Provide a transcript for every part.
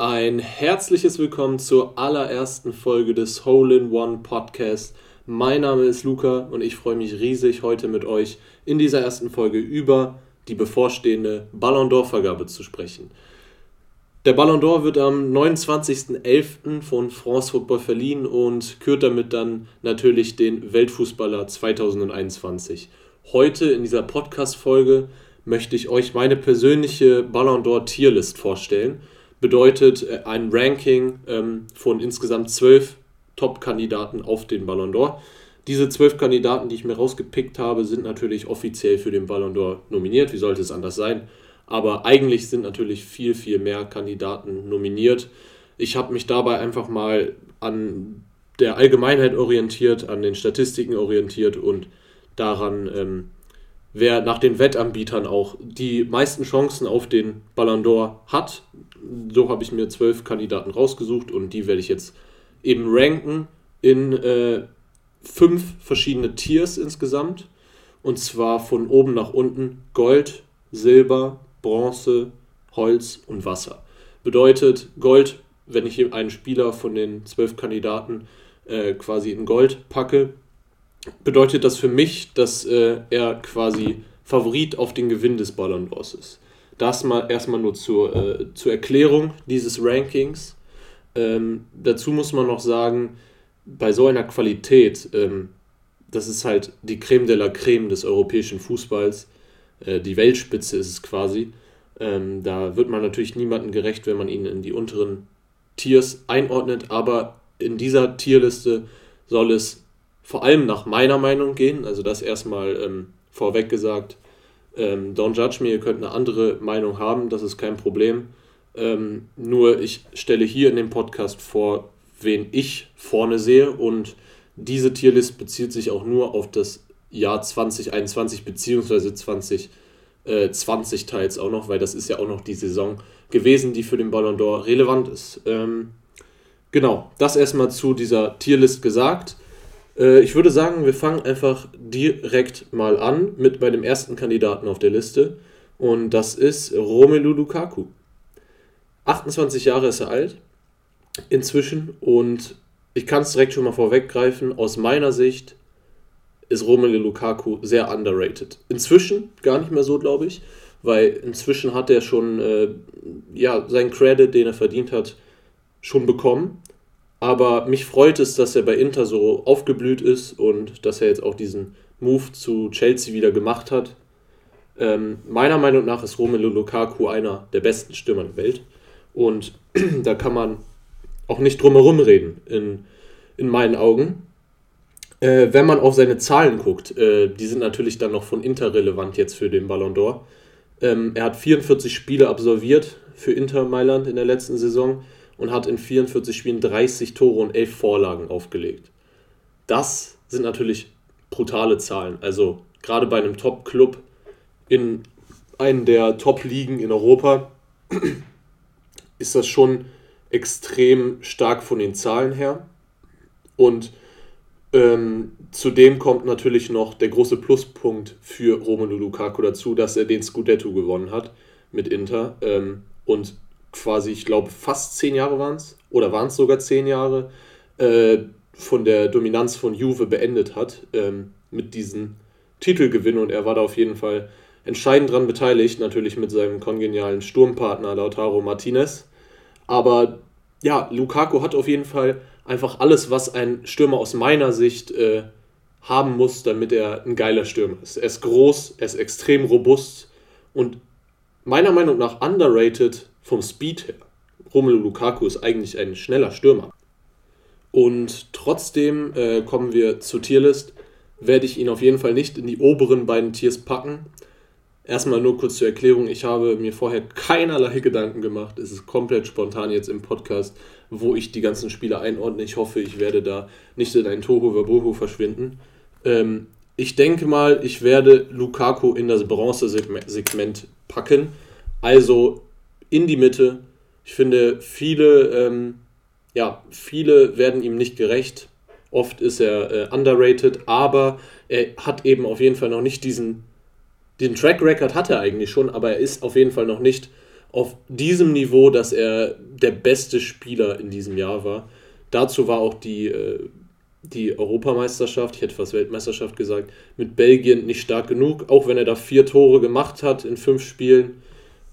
Ein herzliches Willkommen zur allerersten Folge des Hole in One Podcast. Mein Name ist Luca und ich freue mich riesig, heute mit euch in dieser ersten Folge über die bevorstehende Ballon d'Or-Vergabe zu sprechen. Der Ballon d'Or wird am 29.11. von France Football verliehen und kürt damit dann natürlich den Weltfußballer 2021. Heute in dieser Podcast-Folge möchte ich euch meine persönliche Ballon d'Or Tierlist vorstellen bedeutet äh, ein Ranking ähm, von insgesamt zwölf Top-Kandidaten auf den Ballon d'Or. Diese zwölf Kandidaten, die ich mir rausgepickt habe, sind natürlich offiziell für den Ballon d'Or nominiert. Wie sollte es anders sein? Aber eigentlich sind natürlich viel, viel mehr Kandidaten nominiert. Ich habe mich dabei einfach mal an der Allgemeinheit orientiert, an den Statistiken orientiert und daran, ähm, wer nach den Wettanbietern auch die meisten Chancen auf den Ballon d'Or hat. So habe ich mir zwölf Kandidaten rausgesucht und die werde ich jetzt eben ranken in äh, fünf verschiedene Tiers insgesamt. Und zwar von oben nach unten Gold, Silber, Bronze, Holz und Wasser. Bedeutet Gold, wenn ich einen Spieler von den zwölf Kandidaten äh, quasi in Gold packe, bedeutet das für mich, dass äh, er quasi Favorit auf den Gewinn des Ballon d'Ors ist. Das mal erstmal nur zur, äh, zur Erklärung dieses Rankings. Ähm, dazu muss man noch sagen, bei so einer Qualität, ähm, das ist halt die Creme de la Creme des europäischen Fußballs, äh, die Weltspitze ist es quasi. Ähm, da wird man natürlich niemandem gerecht, wenn man ihn in die unteren Tiers einordnet, aber in dieser Tierliste soll es vor allem nach meiner Meinung gehen. Also das erstmal ähm, vorweg gesagt. Ähm, don't judge me, ihr könnt eine andere Meinung haben, das ist kein Problem. Ähm, nur ich stelle hier in dem Podcast vor, wen ich vorne sehe und diese Tierlist bezieht sich auch nur auf das Jahr 2021 bzw. 2020 teils auch noch, weil das ist ja auch noch die Saison gewesen, die für den Ballon d'Or relevant ist. Ähm, genau, das erstmal zu dieser Tierlist gesagt. Äh, ich würde sagen, wir fangen einfach direkt mal an mit meinem ersten Kandidaten auf der Liste. Und das ist Romelu Lukaku. 28 Jahre ist er alt inzwischen und ich kann es direkt schon mal vorweggreifen. Aus meiner Sicht ist Romelu Lukaku sehr underrated. Inzwischen gar nicht mehr so, glaube ich, weil inzwischen hat er schon äh, ja, seinen Credit, den er verdient hat, schon bekommen. Aber mich freut es, dass er bei Inter so aufgeblüht ist und dass er jetzt auch diesen Move zu Chelsea wieder gemacht hat. Ähm, meiner Meinung nach ist Romelu Lukaku einer der besten Stürmer der Welt. Und da kann man auch nicht drum herum reden, in, in meinen Augen. Äh, wenn man auf seine Zahlen guckt, äh, die sind natürlich dann noch von Inter relevant jetzt für den Ballon d'Or. Ähm, er hat 44 Spiele absolviert für Inter Mailand in der letzten Saison und hat in 44 Spielen 30 Tore und 11 Vorlagen aufgelegt. Das sind natürlich brutale Zahlen. Also gerade bei einem Top-Club in einen der Top-Ligen in Europa ist das schon extrem stark von den Zahlen her. Und ähm, zudem kommt natürlich noch der große Pluspunkt für Romelu Lukaku dazu, dass er den Scudetto gewonnen hat mit Inter. Ähm, und quasi, ich glaube, fast zehn Jahre waren es, oder waren es sogar zehn Jahre, äh, von der Dominanz von Juve beendet hat ähm, mit diesem Titelgewinn. Und er war da auf jeden Fall entscheidend dran beteiligt, natürlich mit seinem kongenialen Sturmpartner Lautaro Martinez. Aber ja, Lukaku hat auf jeden Fall einfach alles, was ein Stürmer aus meiner Sicht äh, haben muss, damit er ein geiler Stürmer ist. Er ist groß, er ist extrem robust und meiner Meinung nach underrated vom Speed her. Romelu Lukaku ist eigentlich ein schneller Stürmer. Und trotzdem äh, kommen wir zur Tierlist. Werde ich ihn auf jeden Fall nicht in die oberen beiden Tiers packen. Erstmal nur kurz zur Erklärung. Ich habe mir vorher keinerlei Gedanken gemacht. Es ist komplett spontan jetzt im Podcast, wo ich die ganzen Spiele einordne. Ich hoffe, ich werde da nicht in ein Verboho verschwinden. Ähm, ich denke mal, ich werde Lukaku in das Bronze-Segment packen. Also in die Mitte. Ich finde, viele, ähm, ja, viele werden ihm nicht gerecht. Oft ist er äh, underrated, aber er hat eben auf jeden Fall noch nicht diesen, diesen Track Record hat er eigentlich schon, aber er ist auf jeden Fall noch nicht auf diesem Niveau, dass er der beste Spieler in diesem Jahr war. Dazu war auch die, äh, die Europameisterschaft, ich hätte fast Weltmeisterschaft gesagt, mit Belgien nicht stark genug, auch wenn er da vier Tore gemacht hat in fünf Spielen.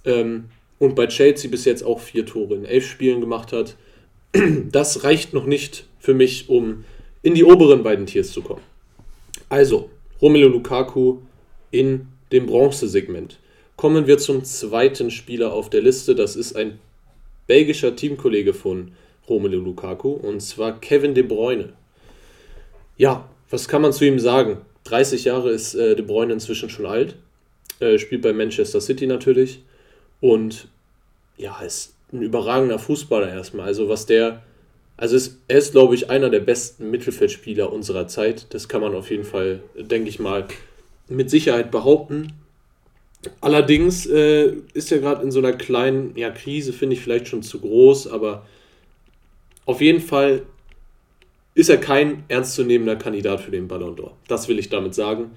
Ähm, und bei Chelsea bis jetzt auch vier Tore in elf Spielen gemacht hat. Das reicht noch nicht für mich, um in die oberen beiden Tiers zu kommen. Also, Romelu Lukaku in dem Bronzesegment. Kommen wir zum zweiten Spieler auf der Liste. Das ist ein belgischer Teamkollege von Romelu Lukaku und zwar Kevin De Bruyne. Ja, was kann man zu ihm sagen? 30 Jahre ist äh, De Bruyne inzwischen schon alt. Äh, spielt bei Manchester City natürlich. Und ja, ist ein überragender Fußballer erstmal. Also was der, also ist, er ist, glaube ich, einer der besten Mittelfeldspieler unserer Zeit. Das kann man auf jeden Fall, denke ich mal, mit Sicherheit behaupten. Allerdings äh, ist er gerade in so einer kleinen ja, Krise, finde ich vielleicht schon zu groß, aber auf jeden Fall ist er kein ernstzunehmender Kandidat für den Ballon d'Or. Das will ich damit sagen.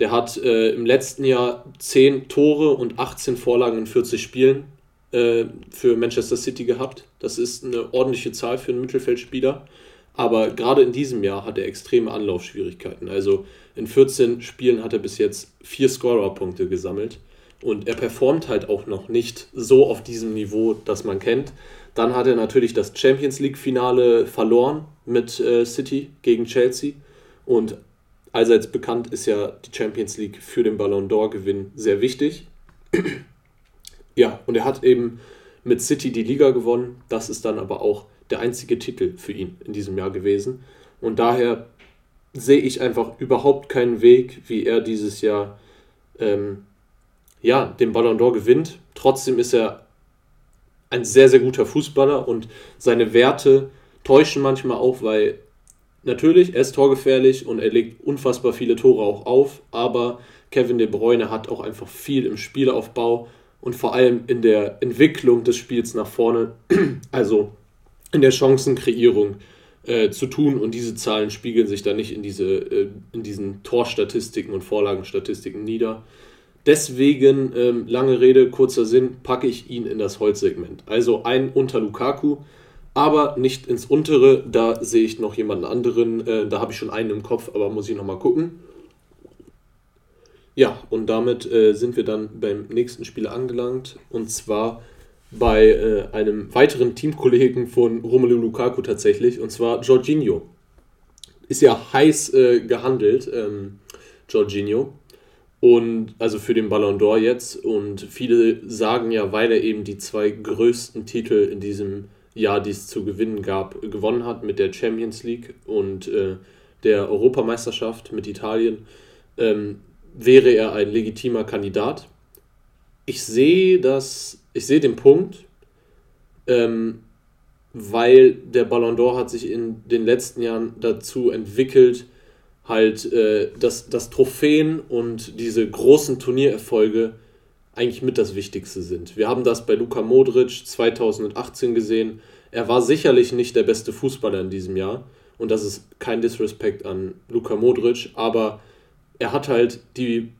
Der hat äh, im letzten Jahr 10 Tore und 18 Vorlagen in 40 Spielen äh, für Manchester City gehabt. Das ist eine ordentliche Zahl für einen Mittelfeldspieler. Aber gerade in diesem Jahr hat er extreme Anlaufschwierigkeiten. Also in 14 Spielen hat er bis jetzt vier Scorer-Punkte gesammelt. Und er performt halt auch noch nicht so auf diesem Niveau, das man kennt. Dann hat er natürlich das Champions League-Finale verloren mit äh, City gegen Chelsea. Und allseits bekannt ist ja die Champions League für den Ballon d'Or-Gewinn sehr wichtig. Ja, und er hat eben mit City die Liga gewonnen. Das ist dann aber auch der einzige Titel für ihn in diesem Jahr gewesen. Und daher sehe ich einfach überhaupt keinen Weg, wie er dieses Jahr ähm, ja, den Ballon d'Or gewinnt. Trotzdem ist er ein sehr, sehr guter Fußballer und seine Werte täuschen manchmal auch, weil natürlich, er ist torgefährlich und er legt unfassbar viele Tore auch auf, aber Kevin De Bruyne hat auch einfach viel im Spielaufbau und vor allem in der Entwicklung des Spiels nach vorne, also in der Chancenkreierung äh, zu tun und diese Zahlen spiegeln sich da nicht in, diese, äh, in diesen Torstatistiken und Vorlagenstatistiken nieder. Deswegen, ähm, lange Rede, kurzer Sinn, packe ich ihn in das Holzsegment. Also ein unter Lukaku, aber nicht ins untere. Da sehe ich noch jemanden anderen. Äh, da habe ich schon einen im Kopf, aber muss ich nochmal gucken. Ja, und damit äh, sind wir dann beim nächsten Spiel angelangt. Und zwar bei äh, einem weiteren Teamkollegen von Romelu Lukaku tatsächlich, und zwar Jorginho. Ist ja heiß äh, gehandelt, ähm, Jorginho. Und also für den Ballon d'Or jetzt. Und viele sagen ja, weil er eben die zwei größten Titel in diesem Jahr, die es zu gewinnen gab, gewonnen hat mit der Champions League und äh, der Europameisterschaft mit Italien, ähm, wäre er ein legitimer Kandidat. Ich sehe das, ich sehe den Punkt, ähm, weil der Ballon d'Or hat sich in den letzten Jahren dazu entwickelt, halt, äh, dass, dass Trophäen und diese großen Turniererfolge eigentlich mit das Wichtigste sind. Wir haben das bei Luka Modric 2018 gesehen. Er war sicherlich nicht der beste Fußballer in diesem Jahr und das ist kein Disrespect an Luka Modric, aber er hat halt die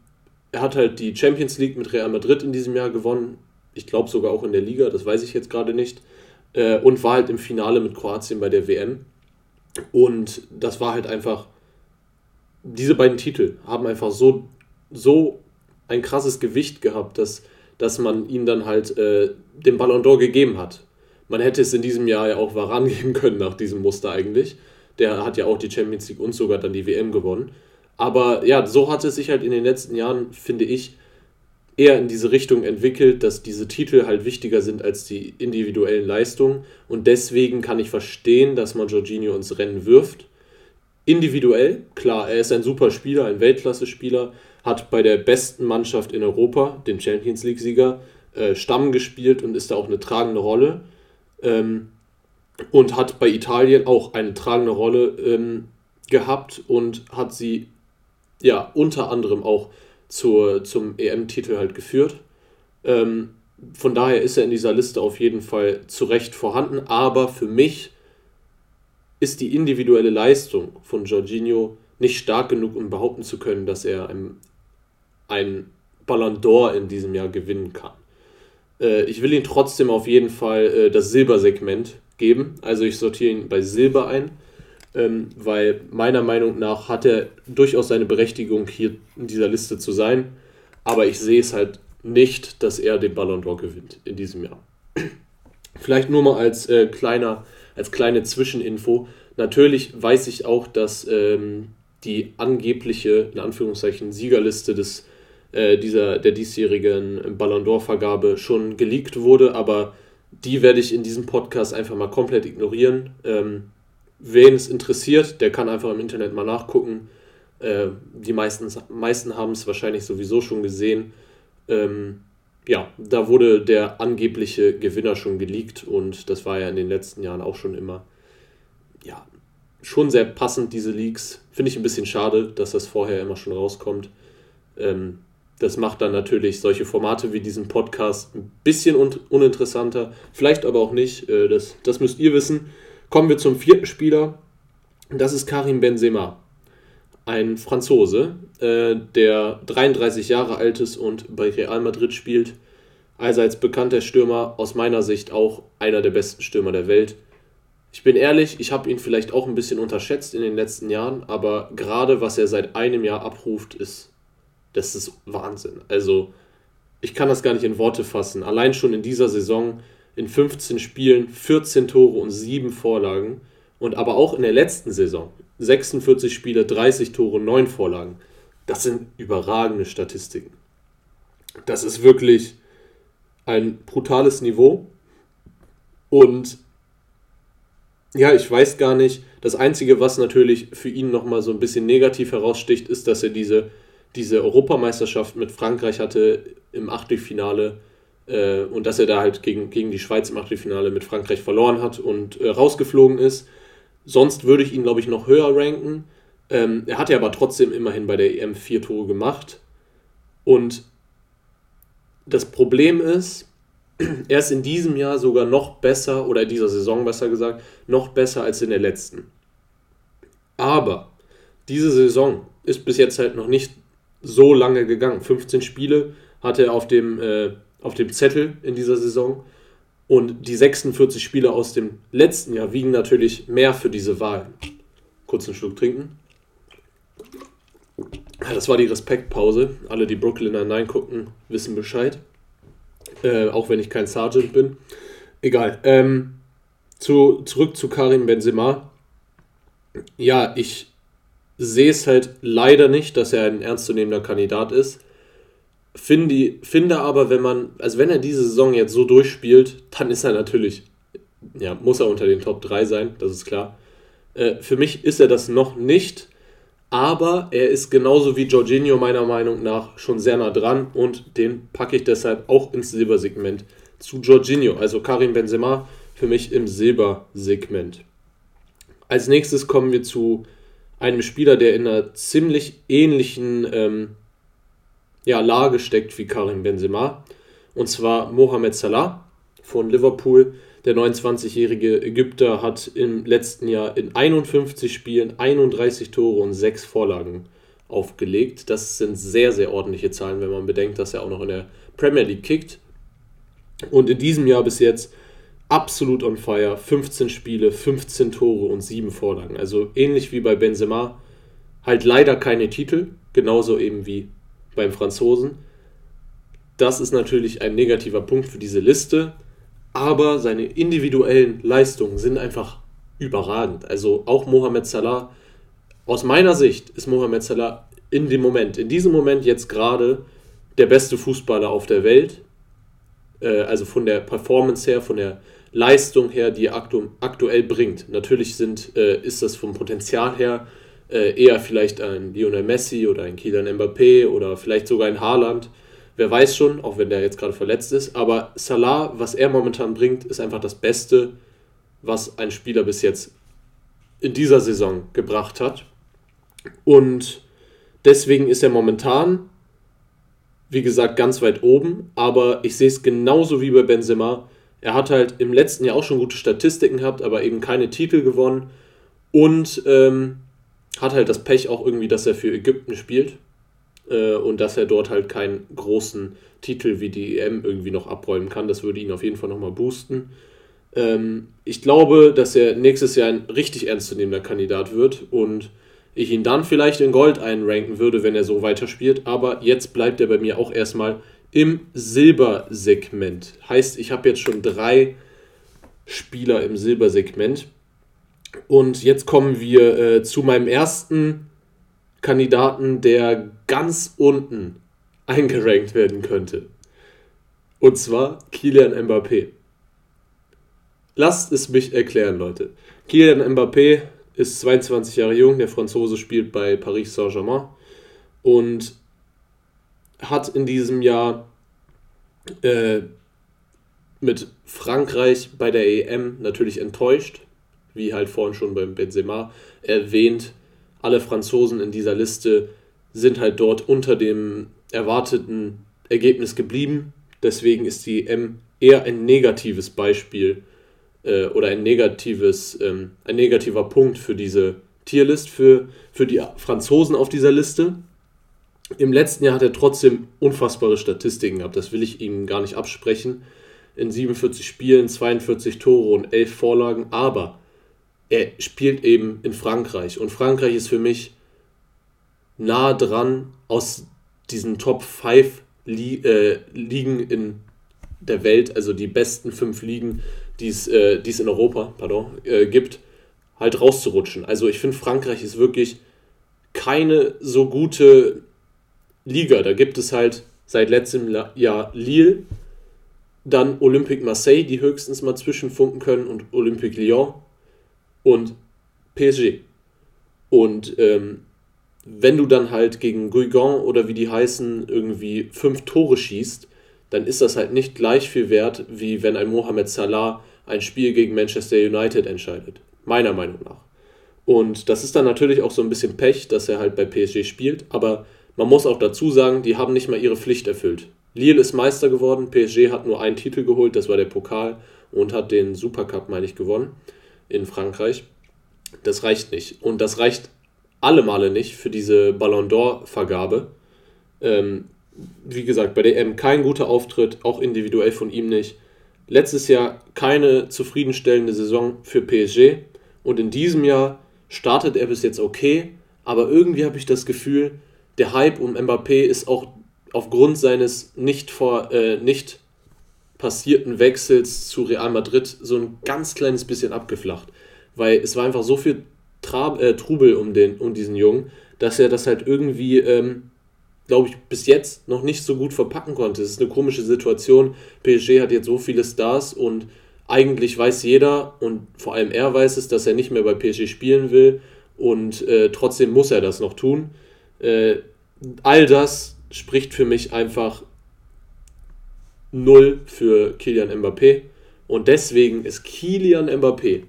er hat halt die Champions League mit Real Madrid in diesem Jahr gewonnen. Ich glaube sogar auch in der Liga, das weiß ich jetzt gerade nicht. Äh, und war halt im Finale mit Kroatien bei der WM. Und das war halt einfach diese beiden Titel haben einfach so, so ein krasses Gewicht gehabt, dass, dass man ihnen dann halt äh, den Ballon d'Or gegeben hat. Man hätte es in diesem Jahr ja auch Varan geben können nach diesem Muster eigentlich. Der hat ja auch die Champions League und sogar dann die WM gewonnen. Aber ja, so hat es sich halt in den letzten Jahren, finde ich, eher in diese Richtung entwickelt, dass diese Titel halt wichtiger sind als die individuellen Leistungen. Und deswegen kann ich verstehen, dass man Jorginho ins Rennen wirft individuell, klar, er ist ein super Spieler, ein Weltklasse-Spieler, hat bei der besten Mannschaft in Europa, den Champions League-Sieger, äh, Stamm gespielt und ist da auch eine tragende Rolle. Ähm, und hat bei Italien auch eine tragende Rolle ähm, gehabt und hat sie ja unter anderem auch zur, zum EM-Titel halt geführt. Ähm, von daher ist er in dieser Liste auf jeden Fall zu Recht vorhanden, aber für mich ist die individuelle Leistung von Jorginho nicht stark genug, um behaupten zu können, dass er ein, ein Ballon d'Or in diesem Jahr gewinnen kann. Äh, ich will ihm trotzdem auf jeden Fall äh, das Silbersegment geben. Also ich sortiere ihn bei Silber ein, ähm, weil meiner Meinung nach hat er durchaus seine Berechtigung, hier in dieser Liste zu sein. Aber ich sehe es halt nicht, dass er den Ballon d'Or gewinnt in diesem Jahr. Vielleicht nur mal als, äh, kleiner, als kleine Zwischeninfo. Natürlich weiß ich auch, dass ähm, die angebliche, in Anführungszeichen, Siegerliste des, äh, dieser, der diesjährigen Ballon d'Or-Vergabe schon geleakt wurde, aber die werde ich in diesem Podcast einfach mal komplett ignorieren. Ähm, wen es interessiert, der kann einfach im Internet mal nachgucken. Äh, die meisten, meisten haben es wahrscheinlich sowieso schon gesehen. Ähm, ja, da wurde der angebliche Gewinner schon geleakt und das war ja in den letzten Jahren auch schon immer, ja, schon sehr passend, diese Leaks. Finde ich ein bisschen schade, dass das vorher immer schon rauskommt. Ähm, das macht dann natürlich solche Formate wie diesen Podcast ein bisschen un uninteressanter, vielleicht aber auch nicht. Äh, das, das müsst ihr wissen. Kommen wir zum vierten Spieler. Das ist Karim Benzema, ein Franzose, äh, der 33 Jahre alt ist und bei Real Madrid spielt. Als bekannter Stürmer aus meiner Sicht auch einer der besten Stürmer der Welt. Ich bin ehrlich, ich habe ihn vielleicht auch ein bisschen unterschätzt in den letzten Jahren, aber gerade was er seit einem Jahr abruft, ist das ist Wahnsinn. Also, ich kann das gar nicht in Worte fassen. Allein schon in dieser Saison in 15 Spielen 14 Tore und 7 Vorlagen. Und aber auch in der letzten Saison 46 Spiele, 30 Tore, 9 Vorlagen. Das sind überragende Statistiken. Das ist wirklich ein brutales Niveau. Und ja, ich weiß gar nicht. Das Einzige, was natürlich für ihn nochmal so ein bisschen negativ heraussticht, ist, dass er diese diese Europameisterschaft mit Frankreich hatte im Achtelfinale äh, und dass er da halt gegen, gegen die Schweiz im Achtelfinale mit Frankreich verloren hat und äh, rausgeflogen ist. Sonst würde ich ihn, glaube ich, noch höher ranken. Ähm, er hat ja aber trotzdem immerhin bei der EM vier Tore gemacht. Und das Problem ist, er ist in diesem Jahr sogar noch besser, oder in dieser Saison besser gesagt, noch besser als in der letzten. Aber diese Saison ist bis jetzt halt noch nicht so lange gegangen. 15 Spiele hatte er auf dem, äh, auf dem Zettel in dieser Saison. Und die 46 Spiele aus dem letzten Jahr wiegen natürlich mehr für diese Wahl. Kurz einen Schluck trinken. Das war die Respektpause. Alle, die Brooklyn Nine gucken, wissen Bescheid. Äh, auch wenn ich kein Sergeant bin. Egal. Ähm, zu, zurück zu Karim Benzema. Ja, ich sehe es halt leider nicht, dass er ein ernstzunehmender Kandidat ist. Finde, finde aber, wenn man, also wenn er diese Saison jetzt so durchspielt, dann ist er natürlich, ja, muss er unter den Top 3 sein, das ist klar. Äh, für mich ist er das noch nicht, aber er ist genauso wie Jorginho meiner Meinung nach schon sehr nah dran und den packe ich deshalb auch ins Silbersegment zu Jorginho, also Karim Benzema für mich im Silbersegment. Als nächstes kommen wir zu einem Spieler, der in einer ziemlich ähnlichen ähm, ja, Lage steckt wie Karim Benzema. Und zwar Mohamed Salah von Liverpool. Der 29-jährige Ägypter hat im letzten Jahr in 51 Spielen 31 Tore und 6 Vorlagen aufgelegt. Das sind sehr, sehr ordentliche Zahlen, wenn man bedenkt, dass er auch noch in der Premier League kickt. Und in diesem Jahr bis jetzt absolut on fire. 15 Spiele, 15 Tore und 7 Vorlagen. Also ähnlich wie bei Benzema. Halt leider keine Titel, genauso eben wie beim Franzosen. Das ist natürlich ein negativer Punkt für diese Liste, aber seine individuellen Leistungen sind einfach überragend. Also auch Mohamed Salah, aus meiner Sicht ist Mohamed Salah in dem Moment, in diesem Moment jetzt gerade der beste Fußballer auf der Welt. Äh, also von der Performance her, von der Leistung her, die er aktu aktuell bringt. Natürlich sind, äh, ist das vom Potenzial her äh, eher vielleicht ein Lionel Messi oder ein Kylian Mbappé oder vielleicht sogar ein Haaland. Wer weiß schon, auch wenn der jetzt gerade verletzt ist. Aber Salah, was er momentan bringt, ist einfach das Beste, was ein Spieler bis jetzt in dieser Saison gebracht hat. Und deswegen ist er momentan, wie gesagt, ganz weit oben. Aber ich sehe es genauso wie bei Benzema er hat halt im letzten Jahr auch schon gute Statistiken gehabt, aber eben keine Titel gewonnen. Und ähm, hat halt das Pech auch irgendwie, dass er für Ägypten spielt. Äh, und dass er dort halt keinen großen Titel wie die EM irgendwie noch abräumen kann. Das würde ihn auf jeden Fall nochmal boosten. Ähm, ich glaube, dass er nächstes Jahr ein richtig ernstzunehmender Kandidat wird und ich ihn dann vielleicht in Gold einranken würde, wenn er so weiterspielt. Aber jetzt bleibt er bei mir auch erstmal im Silbersegment. Heißt, ich habe jetzt schon drei Spieler im Silbersegment. Und jetzt kommen wir äh, zu meinem ersten Kandidaten, der ganz unten eingerankt werden könnte. Und zwar Kilian Mbappé. Lasst es mich erklären, Leute. Kilian Mbappé ist 22 Jahre jung, der Franzose spielt bei Paris Saint-Germain und hat in diesem Jahr äh, mit Frankreich bei der EM natürlich enttäuscht, wie halt vorhin schon beim Benzema erwähnt. Alle Franzosen in dieser Liste sind halt dort unter dem erwarteten Ergebnis geblieben. Deswegen ist die EM eher ein negatives Beispiel äh, oder ein negatives, ähm, ein negativer Punkt für diese Tierlist, für, für die Franzosen auf dieser Liste. Im letzten Jahr hat er trotzdem unfassbare Statistiken gehabt, das will ich ihm gar nicht absprechen. In 47 Spielen, 42 Tore und 11 Vorlagen, aber er spielt eben in Frankreich und Frankreich ist für mich nah dran aus diesen Top 5 Li äh, Ligen in der Welt, also die besten 5 Ligen, die es äh, in Europa pardon, äh, gibt, halt rauszurutschen. Also ich finde, Frankreich ist wirklich keine so gute Liga. Da gibt es halt seit letztem Jahr Lille, dann Olympique Marseille, die höchstens mal zwischenfunken können, und Olympique Lyon und PSG. Und ähm, wenn du dann halt gegen Guigan oder wie die heißen irgendwie fünf Tore schießt, dann ist das halt nicht gleich viel wert, wie wenn ein Mohamed Salah ein Spiel gegen Manchester United entscheidet. Meiner Meinung nach. Und das ist dann natürlich auch so ein bisschen Pech, dass er halt bei PSG spielt, aber man muss auch dazu sagen, die haben nicht mal ihre Pflicht erfüllt. Lille ist Meister geworden, PSG hat nur einen Titel geholt, das war der Pokal und hat den Supercup, meine ich, gewonnen in Frankreich. Das reicht nicht. Und das reicht alle Male nicht für diese Ballon d'Or-Vergabe. Ähm, wie gesagt, bei der EM kein guter Auftritt, auch individuell von ihm nicht. Letztes Jahr keine zufriedenstellende Saison für PSG und in diesem Jahr startet er bis jetzt okay, aber irgendwie habe ich das Gefühl, der Hype um Mbappé ist auch aufgrund seines nicht, vor, äh, nicht passierten Wechsels zu Real Madrid so ein ganz kleines bisschen abgeflacht. Weil es war einfach so viel Trab, äh, Trubel um, den, um diesen Jungen, dass er das halt irgendwie, ähm, glaube ich, bis jetzt noch nicht so gut verpacken konnte. Es ist eine komische Situation. PSG hat jetzt so viele Stars und eigentlich weiß jeder und vor allem er weiß es, dass er nicht mehr bei PSG spielen will und äh, trotzdem muss er das noch tun. Äh, all das spricht für mich einfach null für Kilian Mbappé. Und deswegen ist Kilian Mbappé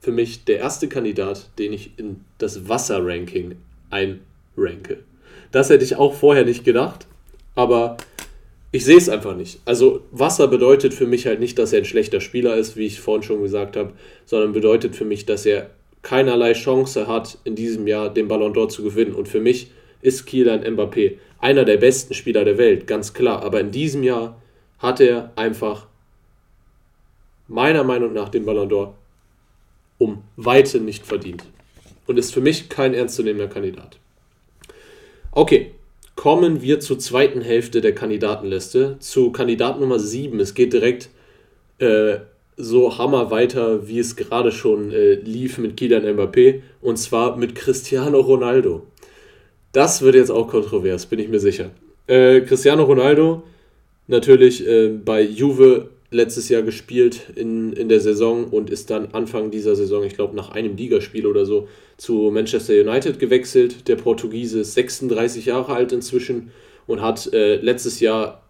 für mich der erste Kandidat, den ich in das Wasser-Ranking einranke. Das hätte ich auch vorher nicht gedacht, aber ich sehe es einfach nicht. Also Wasser bedeutet für mich halt nicht, dass er ein schlechter Spieler ist, wie ich vorhin schon gesagt habe, sondern bedeutet für mich, dass er keinerlei Chance hat, in diesem Jahr den Ballon d'Or zu gewinnen. Und für mich ist Kylian Mbappé einer der besten Spieler der Welt, ganz klar. Aber in diesem Jahr hat er einfach meiner Meinung nach den Ballon d'Or um Weite nicht verdient. Und ist für mich kein ernstzunehmender Kandidat. Okay, kommen wir zur zweiten Hälfte der Kandidatenliste, zu Kandidat Nummer 7. Es geht direkt äh, so hammer weiter, wie es gerade schon äh, lief mit Kylian Mbappé, und zwar mit Cristiano Ronaldo. Das wird jetzt auch kontrovers, bin ich mir sicher. Äh, Cristiano Ronaldo, natürlich äh, bei Juve letztes Jahr gespielt in, in der Saison und ist dann Anfang dieser Saison, ich glaube nach einem Ligaspiel oder so, zu Manchester United gewechselt. Der Portugiese ist 36 Jahre alt inzwischen und hat äh, letztes Jahr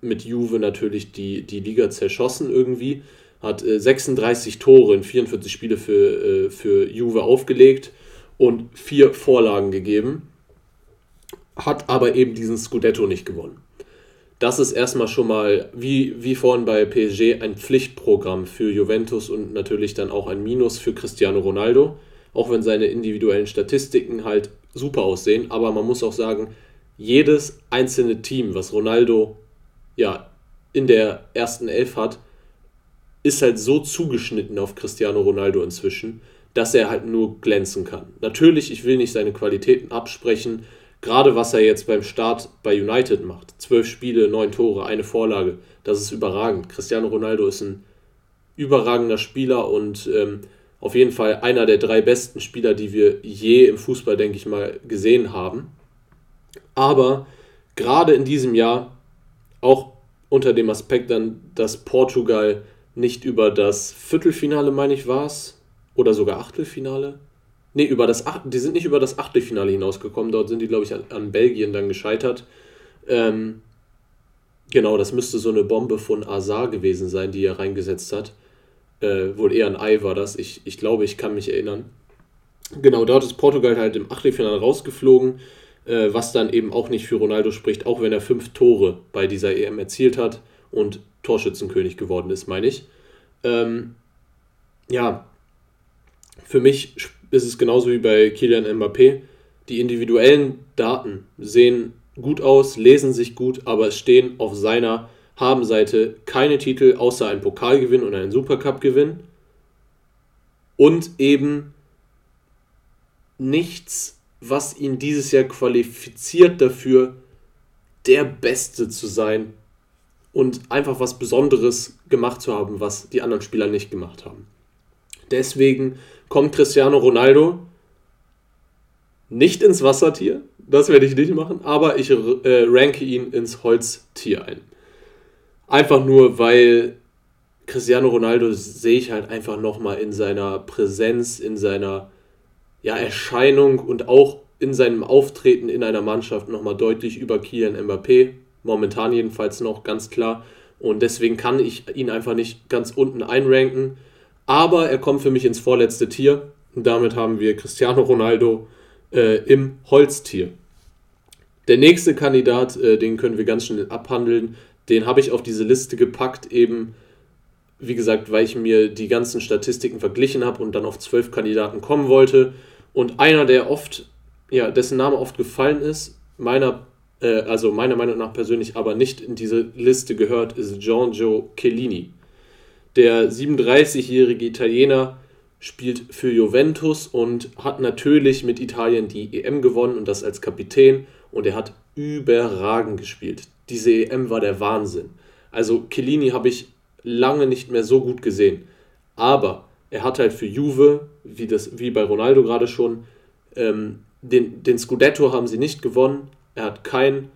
mit Juve natürlich die, die Liga zerschossen irgendwie. Hat äh, 36 Tore in 44 Spiele für, äh, für Juve aufgelegt und vier Vorlagen gegeben hat aber eben diesen Scudetto nicht gewonnen. Das ist erstmal schon mal, wie, wie vorhin bei PSG, ein Pflichtprogramm für Juventus und natürlich dann auch ein Minus für Cristiano Ronaldo, auch wenn seine individuellen Statistiken halt super aussehen. Aber man muss auch sagen, jedes einzelne Team, was Ronaldo ja in der ersten Elf hat, ist halt so zugeschnitten auf Cristiano Ronaldo inzwischen, dass er halt nur glänzen kann. Natürlich, ich will nicht seine Qualitäten absprechen, gerade was er jetzt beim Start bei United macht. Zwölf Spiele, neun Tore, eine Vorlage, das ist überragend. Cristiano Ronaldo ist ein überragender Spieler und ähm, auf jeden Fall einer der drei besten Spieler, die wir je im Fußball, denke ich mal, gesehen haben. Aber gerade in diesem Jahr, auch unter dem Aspekt dann, dass Portugal nicht über das Viertelfinale, meine ich, war es, oder sogar Achtelfinale. Ne, über das Ach die sind nicht über das Achtelfinale hinausgekommen. Dort sind die, glaube ich, an, an, Belgien dann gescheitert. Ähm, genau, das müsste so eine Bombe von Azar gewesen sein, die er reingesetzt hat. Äh, wohl eher ein Ei war das. Ich, ich glaube, ich kann mich erinnern. Genau, dort ist Portugal halt im Achtelfinale rausgeflogen, äh, was dann eben auch nicht für Ronaldo spricht, auch wenn er fünf Tore bei dieser EM erzielt hat und Torschützenkönig geworden ist, meine ich. Ähm, ja, für mich ist es genauso wie bei Kylian Mbappé. Die individuellen Daten sehen gut aus, lesen sich gut, aber es stehen auf seiner Habenseite keine Titel außer ein Pokalgewinn und ein Supercup-Gewinn. Und eben nichts, was ihn dieses Jahr qualifiziert dafür, der Beste zu sein und einfach was Besonderes gemacht zu haben, was die anderen Spieler nicht gemacht haben. Deswegen kommt Cristiano Ronaldo nicht ins Wassertier, das werde ich nicht machen, aber ich äh, ranke ihn ins Holztier ein. Einfach nur, weil Cristiano Ronaldo sehe ich halt einfach nochmal in seiner Präsenz, in seiner ja, Erscheinung und auch in seinem Auftreten in einer Mannschaft nochmal deutlich über Kylian Mbappé. Momentan jedenfalls noch ganz klar. Und deswegen kann ich ihn einfach nicht ganz unten einranken. Aber er kommt für mich ins vorletzte Tier. Damit haben wir Cristiano Ronaldo äh, im Holztier. Der nächste Kandidat, äh, den können wir ganz schnell abhandeln, den habe ich auf diese Liste gepackt, eben, wie gesagt, weil ich mir die ganzen Statistiken verglichen habe und dann auf zwölf Kandidaten kommen wollte. Und einer, der oft, ja, dessen Name oft gefallen ist, meiner, äh, also meiner Meinung nach persönlich aber nicht in diese Liste gehört, ist Giorgio Chiellini. Der 37-jährige Italiener spielt für Juventus und hat natürlich mit Italien die EM gewonnen und das als Kapitän und er hat überragend gespielt. Diese EM war der Wahnsinn. Also Chiellini habe ich lange nicht mehr so gut gesehen. Aber er hat halt für Juve, wie, das, wie bei Ronaldo gerade schon, ähm, den, den Scudetto haben sie nicht gewonnen. Er hat keinen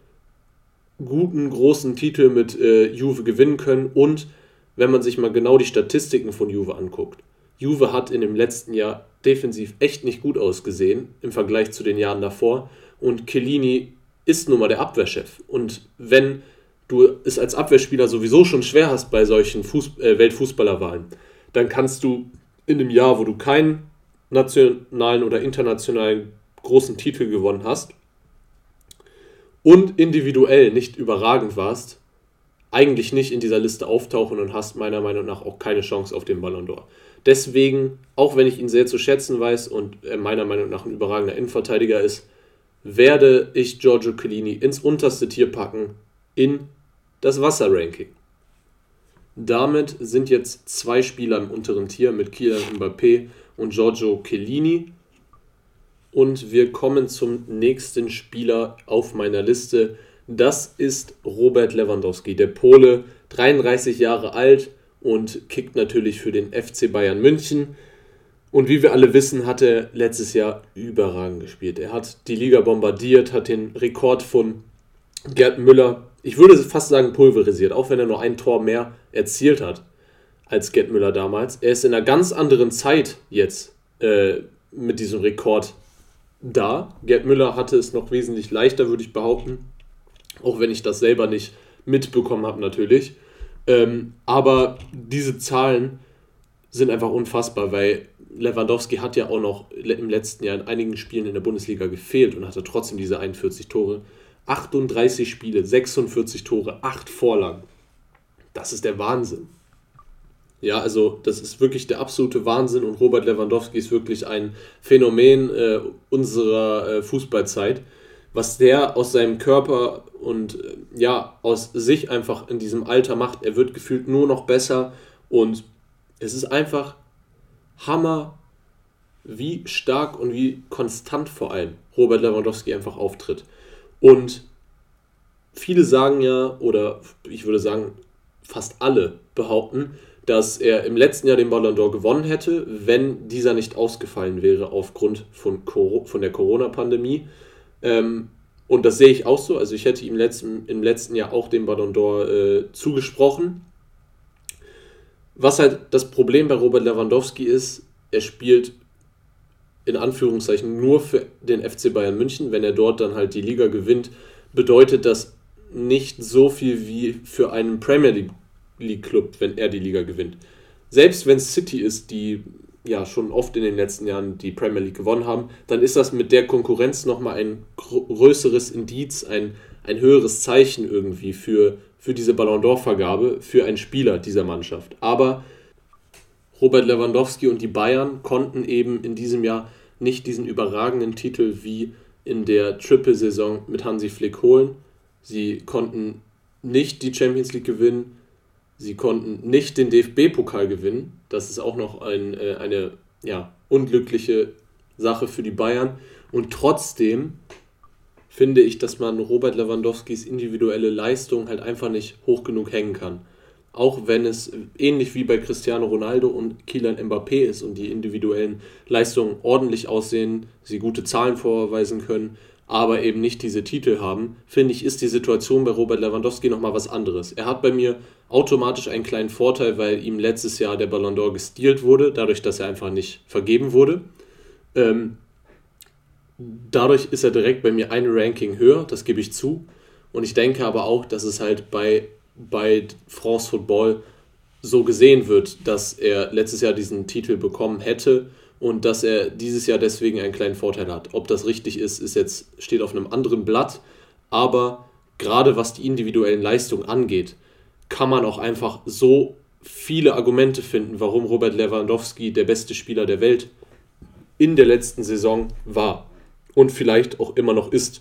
guten, großen Titel mit äh, Juve gewinnen können und wenn man sich mal genau die Statistiken von Juve anguckt. Juve hat in dem letzten Jahr defensiv echt nicht gut ausgesehen im Vergleich zu den Jahren davor und Chiellini ist nun mal der Abwehrchef. Und wenn du es als Abwehrspieler sowieso schon schwer hast bei solchen Fuß äh, Weltfußballerwahlen, dann kannst du in dem Jahr, wo du keinen nationalen oder internationalen großen Titel gewonnen hast und individuell nicht überragend warst, eigentlich nicht in dieser Liste auftauchen und hast meiner Meinung nach auch keine Chance auf den Ballon d'Or. Deswegen, auch wenn ich ihn sehr zu schätzen weiß und er meiner Meinung nach ein überragender Innenverteidiger ist, werde ich Giorgio Chiellini ins unterste Tier packen in das Wasserranking. Damit sind jetzt zwei Spieler im unteren Tier mit Kylian Mbappé und Giorgio Chiellini. Und wir kommen zum nächsten Spieler auf meiner Liste, das ist Robert Lewandowski, der Pole, 33 Jahre alt und kickt natürlich für den FC Bayern München. Und wie wir alle wissen, hat er letztes Jahr überragend gespielt. Er hat die Liga bombardiert, hat den Rekord von Gerd Müller, ich würde fast sagen pulverisiert, auch wenn er nur ein Tor mehr erzielt hat als Gerd Müller damals. Er ist in einer ganz anderen Zeit jetzt äh, mit diesem Rekord da. Gerd Müller hatte es noch wesentlich leichter, würde ich behaupten. Auch wenn ich das selber nicht mitbekommen habe, natürlich. Ähm, aber diese Zahlen sind einfach unfassbar, weil Lewandowski hat ja auch noch im letzten Jahr in einigen Spielen in der Bundesliga gefehlt und hatte trotzdem diese 41 Tore. 38 Spiele, 46 Tore, 8 Vorlagen. Das ist der Wahnsinn. Ja, also das ist wirklich der absolute Wahnsinn und Robert Lewandowski ist wirklich ein Phänomen äh, unserer äh, Fußballzeit was der aus seinem Körper und äh, ja, aus sich einfach in diesem Alter macht. Er wird gefühlt nur noch besser und es ist einfach Hammer, wie stark und wie konstant vor allem Robert Lewandowski einfach auftritt. Und viele sagen ja, oder ich würde sagen, fast alle behaupten, dass er im letzten Jahr den Ballon d'Or gewonnen hätte, wenn dieser nicht ausgefallen wäre aufgrund von, von der Corona-Pandemie. Ähm, und das sehe ich auch so. Also ich hätte ihm letzten, im letzten Jahr auch den Ballon d'Or äh, zugesprochen. Was halt das Problem bei Robert Lewandowski ist, er spielt in Anführungszeichen nur für den FC Bayern München. Wenn er dort dann halt die Liga gewinnt, bedeutet das nicht so viel wie für einen Premier League Club, wenn er die Liga gewinnt. Selbst wenn City ist, die ja schon oft in den letzten Jahren die Premier League gewonnen haben, dann ist das mit der Konkurrenz nochmal ein größeres Indiz, ein, ein höheres Zeichen irgendwie für, für diese Ballon d'Or-Vergabe, für einen Spieler dieser Mannschaft. Aber Robert Lewandowski und die Bayern konnten eben in diesem Jahr nicht diesen überragenden Titel wie in der Triple-Saison mit Hansi Flick holen. Sie konnten nicht die Champions League gewinnen, sie konnten nicht den DFB-Pokal gewinnen. Das ist auch noch ein, äh, eine ja, unglückliche Sache für die Bayern. Und trotzdem finde ich, dass man Robert Lewandowskis individuelle Leistung halt einfach nicht hoch genug hängen kann auch wenn es ähnlich wie bei Cristiano Ronaldo und Kylian Mbappé ist und die individuellen Leistungen ordentlich aussehen, sie gute Zahlen vorweisen können, aber eben nicht diese Titel haben, finde ich, ist die Situation bei Robert Lewandowski nochmal was anderes. Er hat bei mir automatisch einen kleinen Vorteil, weil ihm letztes Jahr der Ballon d'Or gestealt wurde, dadurch, dass er einfach nicht vergeben wurde. Ähm, dadurch ist er direkt bei mir ein Ranking höher, das gebe ich zu. Und ich denke aber auch, dass es halt bei bei France Football so gesehen wird, dass er letztes Jahr diesen Titel bekommen hätte und dass er dieses Jahr deswegen einen kleinen Vorteil hat. Ob das richtig ist, ist jetzt steht auf einem anderen Blatt, aber gerade was die individuellen Leistungen angeht, kann man auch einfach so viele Argumente finden, warum Robert Lewandowski der beste Spieler der Welt in der letzten Saison war und vielleicht auch immer noch ist.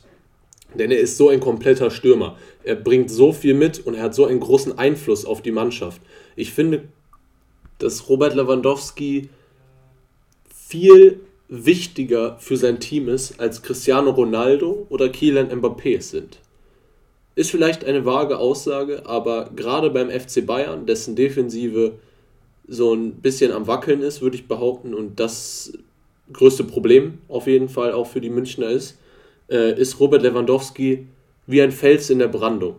Denn er ist so ein kompletter Stürmer. Er bringt so viel mit und er hat so einen großen Einfluss auf die Mannschaft. Ich finde, dass Robert Lewandowski viel wichtiger für sein Team ist, als Cristiano Ronaldo oder Kylian Mbappé sind. Ist vielleicht eine vage Aussage, aber gerade beim FC Bayern, dessen Defensive so ein bisschen am Wackeln ist, würde ich behaupten, und das größte Problem auf jeden Fall auch für die Münchner ist, äh, ist Robert Lewandowski wie ein Fels in der Brandung.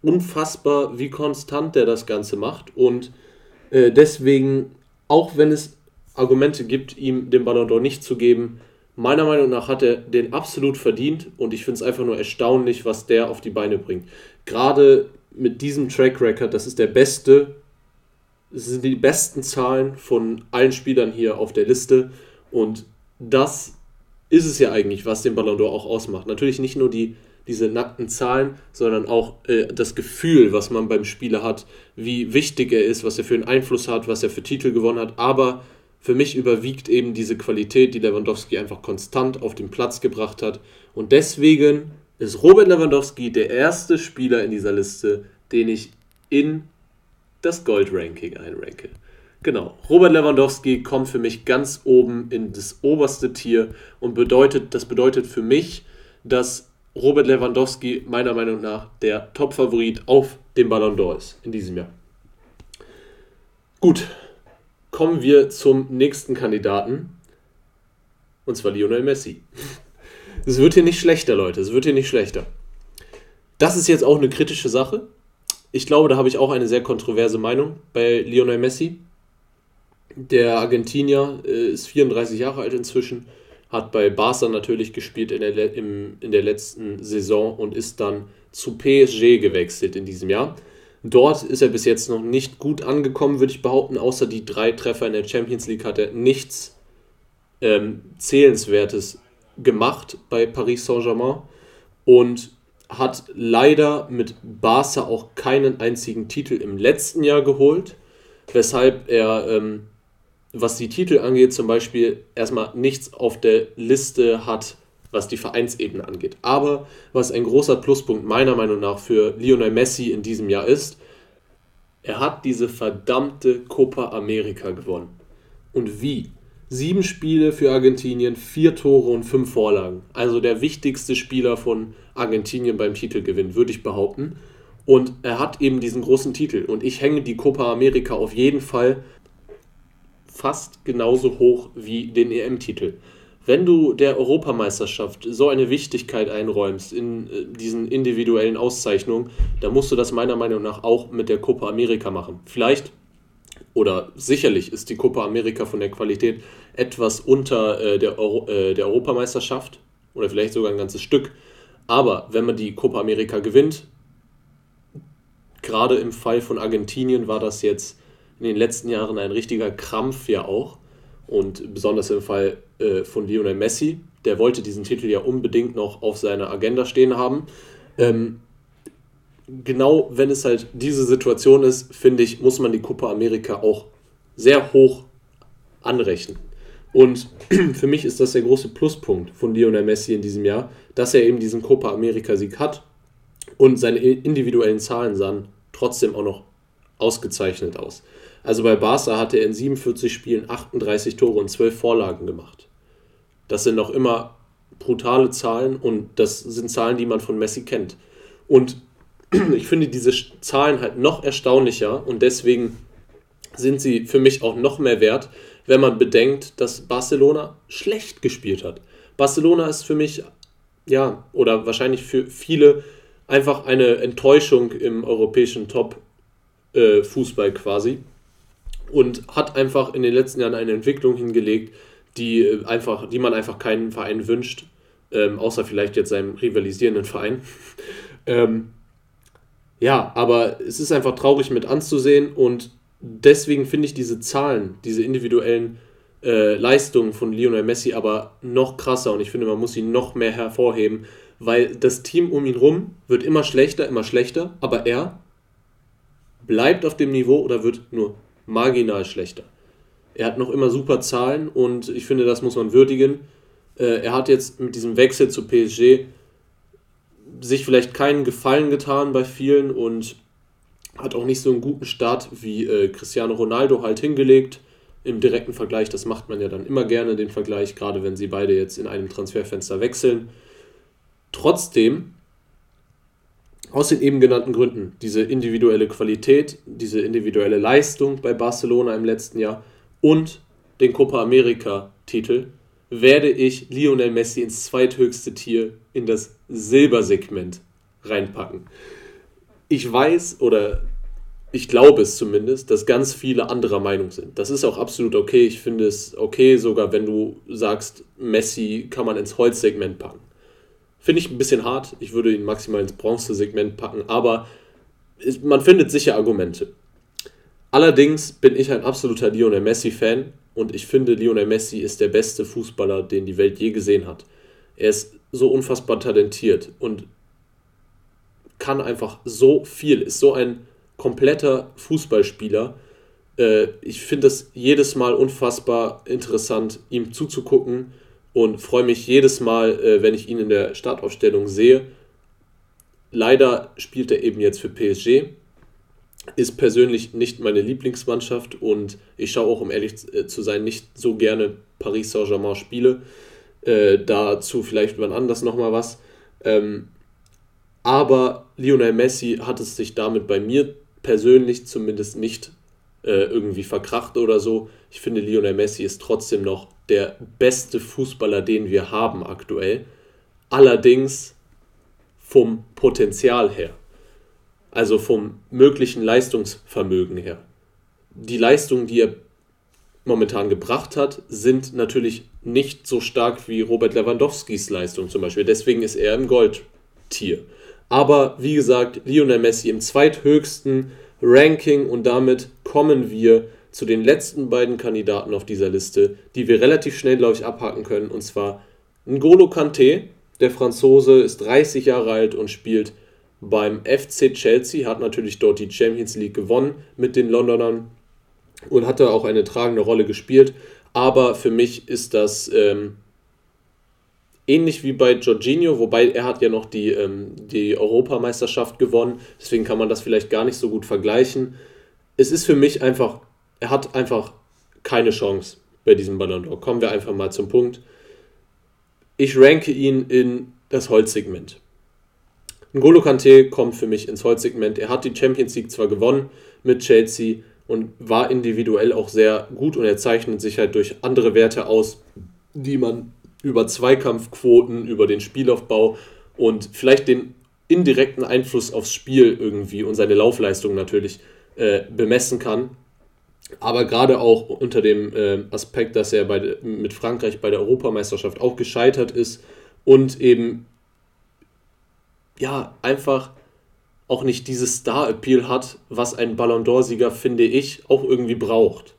Unfassbar, wie konstant der das Ganze macht. Und äh, deswegen, auch wenn es Argumente gibt, ihm den Ballon d'Or nicht zu geben, meiner Meinung nach hat er den absolut verdient. Und ich finde es einfach nur erstaunlich, was der auf die Beine bringt. Gerade mit diesem Track Record, das ist der beste, das sind die besten Zahlen von allen Spielern hier auf der Liste. Und das ist es ja eigentlich, was den Ballon d'Or auch ausmacht. Natürlich nicht nur die, diese nackten Zahlen, sondern auch äh, das Gefühl, was man beim Spieler hat, wie wichtig er ist, was er für einen Einfluss hat, was er für Titel gewonnen hat. Aber für mich überwiegt eben diese Qualität, die Lewandowski einfach konstant auf den Platz gebracht hat. Und deswegen ist Robert Lewandowski der erste Spieler in dieser Liste, den ich in das Gold-Ranking einranke. Genau. Robert Lewandowski kommt für mich ganz oben in das oberste Tier und bedeutet, das bedeutet für mich, dass Robert Lewandowski meiner Meinung nach der Top-Favorit auf dem Ballon d'Or ist in diesem Jahr. Gut, kommen wir zum nächsten Kandidaten. Und zwar Lionel Messi. Es wird hier nicht schlechter, Leute. Es wird hier nicht schlechter. Das ist jetzt auch eine kritische Sache. Ich glaube, da habe ich auch eine sehr kontroverse Meinung bei Lionel Messi. Der Argentinier äh, ist 34 Jahre alt inzwischen, hat bei Barca natürlich gespielt in der, im, in der letzten Saison und ist dann zu PSG gewechselt in diesem Jahr. Dort ist er bis jetzt noch nicht gut angekommen, würde ich behaupten. Außer die drei Treffer in der Champions League hat er nichts ähm, Zählenswertes gemacht bei Paris Saint-Germain und hat leider mit Barca auch keinen einzigen Titel im letzten Jahr geholt, weshalb er ähm, was die Titel angeht, zum Beispiel erstmal nichts auf der Liste hat was die Vereinsebene angeht. Aber was ein großer Pluspunkt meiner Meinung nach für Lionel Messi in diesem Jahr ist, er hat diese verdammte Copa America gewonnen. Und wie? Sieben Spiele für Argentinien, vier Tore und fünf Vorlagen. Also der wichtigste Spieler von Argentinien beim Titelgewinn, würde ich behaupten. Und er hat eben diesen großen Titel. Und ich hänge die Copa America auf jeden Fall fast genauso hoch wie den EM-Titel. Wenn du der Europameisterschaft so eine Wichtigkeit einräumst in äh, diesen individuellen Auszeichnungen, dann musst du das meiner Meinung nach auch mit der Copa America machen. Vielleicht oder sicherlich ist die Copa America von der Qualität etwas unter äh, der, Euro, äh, der Europameisterschaft oder vielleicht sogar ein ganzes Stück. Aber wenn man die Copa America gewinnt, gerade im Fall von Argentinien war das jetzt in den letzten Jahren ein richtiger Krampf ja auch. Und besonders im Fall äh, von Lionel Messi, der wollte diesen Titel ja unbedingt noch auf seiner Agenda stehen haben. Ähm, genau wenn es halt diese Situation ist, finde ich, muss man die Copa America auch sehr hoch anrechnen. Und für mich ist das der große Pluspunkt von Lionel Messi in diesem Jahr, dass er eben diesen Copa America-Sieg hat und seine individuellen Zahlen sahen trotzdem auch noch ausgezeichnet aus. Also bei Barca hatte er in 47 Spielen 38 Tore und 12 Vorlagen gemacht. Das sind noch immer brutale Zahlen und das sind Zahlen, die man von Messi kennt. Und ich finde diese Zahlen halt noch erstaunlicher und deswegen sind sie für mich auch noch mehr wert, wenn man bedenkt, dass Barcelona schlecht gespielt hat. Barcelona ist für mich, ja, oder wahrscheinlich für viele einfach eine Enttäuschung im europäischen Top-Fußball äh, quasi und hat einfach in den letzten Jahren eine Entwicklung hingelegt, die, äh, einfach, die man einfach keinen Verein wünscht, ähm, außer vielleicht jetzt seinem rivalisierenden Verein. ähm, ja, aber es ist einfach traurig mit anzusehen und deswegen finde ich diese Zahlen, diese individuellen äh, Leistungen von Lionel Messi aber noch krasser und ich finde, man muss sie noch mehr hervorheben, weil das Team um ihn rum wird immer schlechter, immer schlechter, aber er bleibt auf dem Niveau oder wird nur marginal schlechter. Er hat noch immer super Zahlen und ich finde, das muss man würdigen. Äh, er hat jetzt mit diesem Wechsel zu PSG sich vielleicht keinen Gefallen getan bei vielen und hat auch nicht so einen guten Start wie äh, Cristiano Ronaldo halt hingelegt. Im direkten Vergleich, das macht man ja dann immer gerne, den Vergleich, gerade wenn sie beide jetzt in einem Transferfenster wechseln. Trotzdem, aus den eben genannten Gründen, diese individuelle Qualität, diese individuelle Leistung bei Barcelona im letzten Jahr und den Copa America-Titel, werde ich Lionel Messi ins zweithöchste Tier in das Silbersegment reinpacken ich weiß oder ich glaube es zumindest, dass ganz viele anderer Meinung sind. Das ist auch absolut okay. Ich finde es okay, sogar wenn du sagst, Messi kann man ins Holzsegment packen. Finde ich ein bisschen hart. Ich würde ihn maximal ins Bronzesegment packen, aber man findet sicher Argumente. Allerdings bin ich ein absoluter Lionel Messi-Fan und ich finde, Lionel Messi ist der beste Fußballer, den die Welt je gesehen hat. Er ist so unfassbar talentiert und kann einfach so viel, ist so ein kompletter Fußballspieler. Äh, ich finde es jedes Mal unfassbar interessant, ihm zuzugucken und freue mich jedes Mal, äh, wenn ich ihn in der Startaufstellung sehe. Leider spielt er eben jetzt für PSG. Ist persönlich nicht meine Lieblingsmannschaft und ich schaue auch, um ehrlich äh, zu sein, nicht so gerne Paris Saint-Germain Spiele. Äh, dazu vielleicht wann anders nochmal was. Ähm, aber Lionel Messi hat es sich damit bei mir persönlich zumindest nicht äh, irgendwie verkracht oder so. Ich finde, Lionel Messi ist trotzdem noch der beste Fußballer, den wir haben aktuell. Allerdings vom Potenzial her. Also vom möglichen Leistungsvermögen her. Die Leistungen, die er momentan gebracht hat, sind natürlich nicht so stark wie Robert Lewandowskis Leistung zum Beispiel. Deswegen ist er im Goldtier. Aber wie gesagt, Lionel Messi im zweithöchsten Ranking und damit kommen wir zu den letzten beiden Kandidaten auf dieser Liste, die wir relativ schnell, glaube ich, abhaken können. Und zwar N'Golo Kanté, der Franzose, ist 30 Jahre alt und spielt beim FC Chelsea, hat natürlich dort die Champions League gewonnen mit den Londonern und hat da auch eine tragende Rolle gespielt. Aber für mich ist das ähm, ähnlich wie bei Jorginho, wobei er hat ja noch die, ähm, die Europameisterschaft gewonnen, deswegen kann man das vielleicht gar nicht so gut vergleichen. Es ist für mich einfach, er hat einfach keine Chance bei diesem Ballon d'Or. Kommen wir einfach mal zum Punkt. Ich ranke ihn in das Holzsegment. N'Golo Kante kommt für mich ins Holzsegment. Er hat die Champions League zwar gewonnen mit Chelsea und war individuell auch sehr gut und er zeichnet sich halt durch andere Werte aus, die man über Zweikampfquoten, über den Spielaufbau und vielleicht den indirekten Einfluss aufs Spiel irgendwie und seine Laufleistung natürlich äh, bemessen kann. Aber gerade auch unter dem äh, Aspekt, dass er bei, mit Frankreich bei der Europameisterschaft auch gescheitert ist und eben ja einfach auch nicht dieses Star-Appeal hat, was ein Ballon d'Or-Sieger, finde ich, auch irgendwie braucht.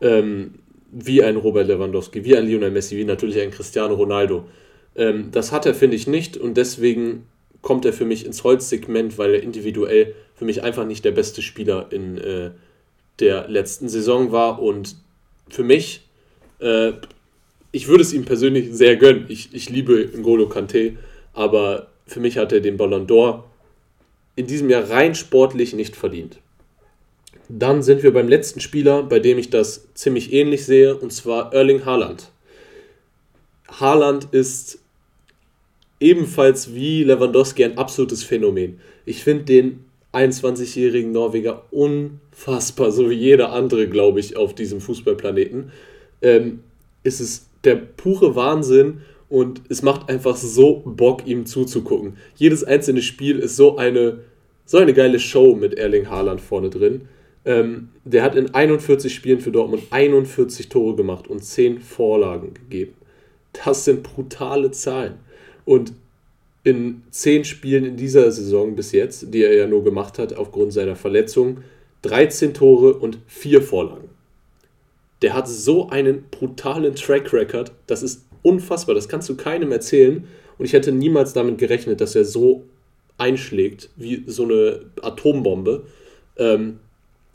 Ähm, wie ein Robert Lewandowski, wie ein Lionel Messi, wie natürlich ein Cristiano Ronaldo. Ähm, das hat er, finde ich, nicht und deswegen kommt er für mich ins Holzsegment, weil er individuell für mich einfach nicht der beste Spieler in äh, der letzten Saison war und für mich, äh, ich würde es ihm persönlich sehr gönnen. Ich, ich liebe N'Golo Kante, aber für mich hat er den Ballon d'Or in diesem Jahr rein sportlich nicht verdient. Dann sind wir beim letzten Spieler, bei dem ich das ziemlich ähnlich sehe, und zwar Erling Haaland. Haaland ist ebenfalls wie Lewandowski ein absolutes Phänomen. Ich finde den 21-jährigen Norweger unfassbar, so wie jeder andere, glaube ich, auf diesem Fußballplaneten. Ähm, es ist der pure Wahnsinn und es macht einfach so Bock, ihm zuzugucken. Jedes einzelne Spiel ist so eine, so eine geile Show mit Erling Haaland vorne drin. Ähm, der hat in 41 Spielen für Dortmund 41 Tore gemacht und 10 Vorlagen gegeben. Das sind brutale Zahlen. Und in 10 Spielen in dieser Saison bis jetzt, die er ja nur gemacht hat aufgrund seiner Verletzung, 13 Tore und 4 Vorlagen. Der hat so einen brutalen Track Record, das ist unfassbar, das kannst du keinem erzählen. Und ich hätte niemals damit gerechnet, dass er so einschlägt, wie so eine Atombombe. Ähm,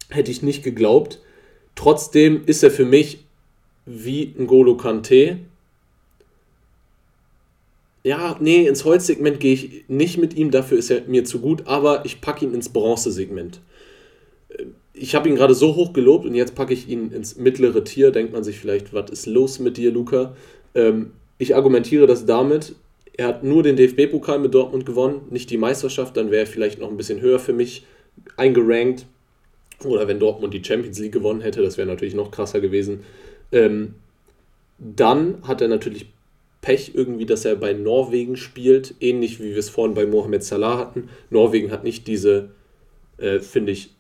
hätte ich nicht geglaubt. Trotzdem ist er für mich wie ein Golo Kante. Ja, nee, ins Holzsegment gehe ich nicht mit ihm, dafür ist er mir zu gut, aber ich packe ihn ins Bronzesegment. Ich habe ihn gerade so hoch gelobt und jetzt packe ich ihn ins mittlere Tier. Denkt man sich vielleicht, was ist los mit dir, Luca? Ähm, ich argumentiere das damit, er hat nur den DFB-Pokal mit Dortmund gewonnen, nicht die Meisterschaft, dann wäre er vielleicht noch ein bisschen höher für mich eingerankt. Oder wenn Dortmund die Champions League gewonnen hätte, das wäre natürlich noch krasser gewesen. Ähm, dann hat er natürlich Pech irgendwie, dass er bei Norwegen spielt, ähnlich wie wir es vorhin bei Mohamed Salah hatten. Norwegen hat nicht diese, äh, finde ich,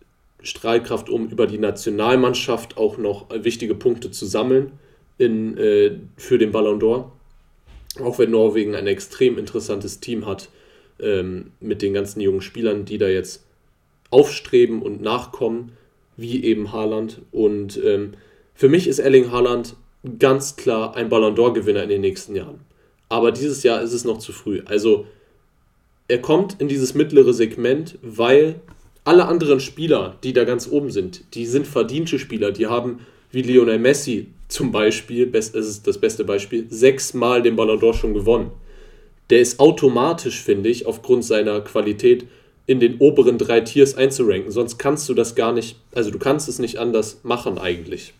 Strahlkraft, um über die Nationalmannschaft auch noch wichtige Punkte zu sammeln in, äh, für den Ballon d'Or. Auch wenn Norwegen ein extrem interessantes Team hat ähm, mit den ganzen jungen Spielern, die da jetzt aufstreben und nachkommen, wie eben Haaland. Und ähm, für mich ist Erling Haaland ganz klar ein Ballon d'Or-Gewinner in den nächsten Jahren. Aber dieses Jahr ist es noch zu früh. Also er kommt in dieses mittlere Segment, weil alle anderen Spieler, die da ganz oben sind, die sind verdiente Spieler, die haben wie Lionel Messi zum Beispiel, das ist das beste Beispiel, sechsmal den Ballon d'Or schon gewonnen. Der ist automatisch, finde ich, aufgrund seiner Qualität in den oberen drei Tiers einzuranken. Sonst kannst du das gar nicht, also du kannst es nicht anders machen eigentlich.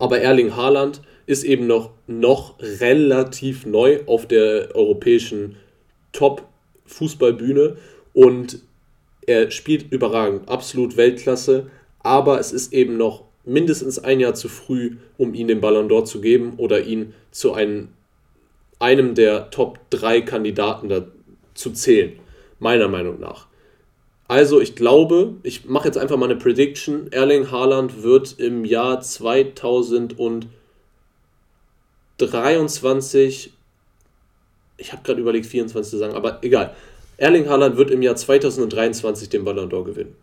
Aber Erling Haaland ist eben noch, noch relativ neu auf der europäischen Top-Fußballbühne und er spielt überragend, absolut Weltklasse, aber es ist eben noch mindestens ein Jahr zu früh, um ihn den Ballon d'Or zu geben oder ihn zu einem, einem der Top 3 Kandidaten da zu zählen meiner Meinung nach. Also ich glaube, ich mache jetzt einfach mal eine Prediction. Erling Haaland wird im Jahr 2023, ich habe gerade überlegt 24 zu sagen, aber egal. Erling Haaland wird im Jahr 2023 den Ballon d'Or gewinnen.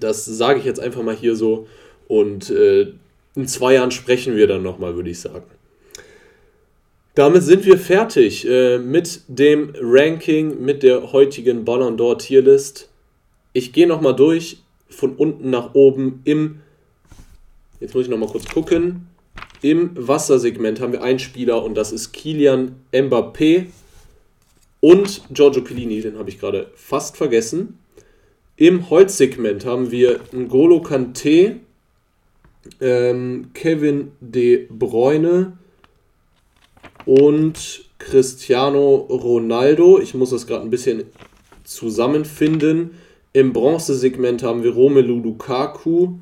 Das sage ich jetzt einfach mal hier so und äh, in zwei Jahren sprechen wir dann nochmal, würde ich sagen. Damit sind wir fertig äh, mit dem Ranking, mit der heutigen Ballon d'Or Tierlist. Ich gehe nochmal durch, von unten nach oben im. Jetzt muss ich nochmal kurz gucken. Im Wassersegment haben wir einen Spieler und das ist Kilian Mbappé und Giorgio Chiellini, den habe ich gerade fast vergessen. Im Holzsegment haben wir N'Golo Kanté, ähm, Kevin De Bruyne und Cristiano Ronaldo. Ich muss das gerade ein bisschen zusammenfinden. Im Bronzesegment haben wir Romelu Lukaku,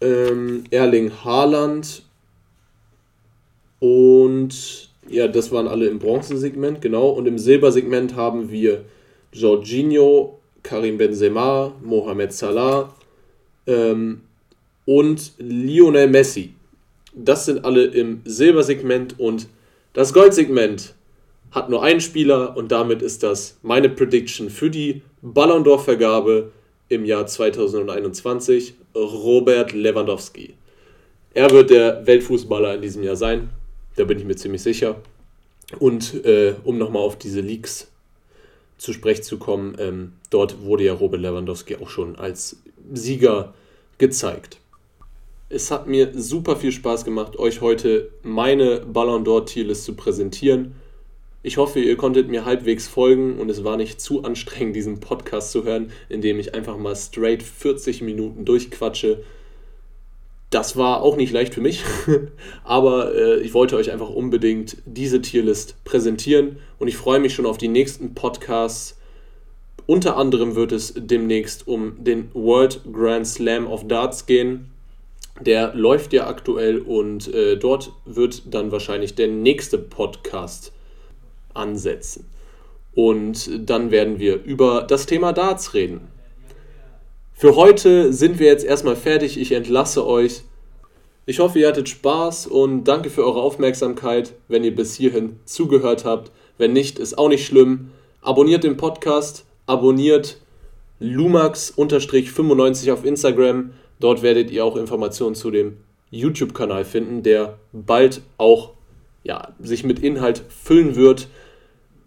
ähm, Erling Haaland und ja, das waren alle im Bronzesegment, genau. Und im Silbersegment haben wir Jorginho, Karim Benzema, Mohamed Salah ähm, und Lionel Messi. Das sind alle im Silbersegment und das Goldsegment hat nur einen Spieler und damit ist das meine Prediction für die Ballon d'Or Vergabe im Jahr 2021 Robert Lewandowski. Er wird der Weltfußballer in diesem Jahr sein, da bin ich mir ziemlich sicher. Und äh, um nochmal auf diese Leaks zu sprechen zu kommen, ähm, dort wurde ja Robert Lewandowski auch schon als Sieger gezeigt. Es hat mir super viel Spaß gemacht, euch heute meine Ballon d'Or Tierlist zu präsentieren. Ich hoffe, ihr konntet mir halbwegs folgen und es war nicht zu anstrengend, diesen Podcast zu hören, in dem ich einfach mal straight 40 Minuten durchquatsche. Das war auch nicht leicht für mich, aber äh, ich wollte euch einfach unbedingt diese Tierlist präsentieren und ich freue mich schon auf die nächsten Podcasts. Unter anderem wird es demnächst um den World Grand Slam of Darts gehen. Der läuft ja aktuell und äh, dort wird dann wahrscheinlich der nächste Podcast ansetzen. Und dann werden wir über das Thema Darts reden. Für heute sind wir jetzt erstmal fertig. Ich entlasse euch. Ich hoffe, ihr hattet Spaß und danke für eure Aufmerksamkeit, wenn ihr bis hierhin zugehört habt. Wenn nicht, ist auch nicht schlimm. Abonniert den Podcast, abonniert Lumax-95 auf Instagram. Dort werdet ihr auch Informationen zu dem YouTube-Kanal finden, der bald auch ja, sich mit Inhalt füllen wird.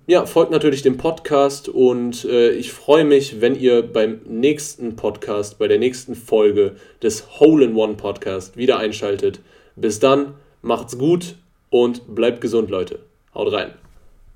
Ja, folgt natürlich dem Podcast und äh, ich freue mich, wenn ihr beim nächsten Podcast, bei der nächsten Folge des Hole in One Podcast wieder einschaltet. Bis dann, macht's gut und bleibt gesund, Leute. Haut rein.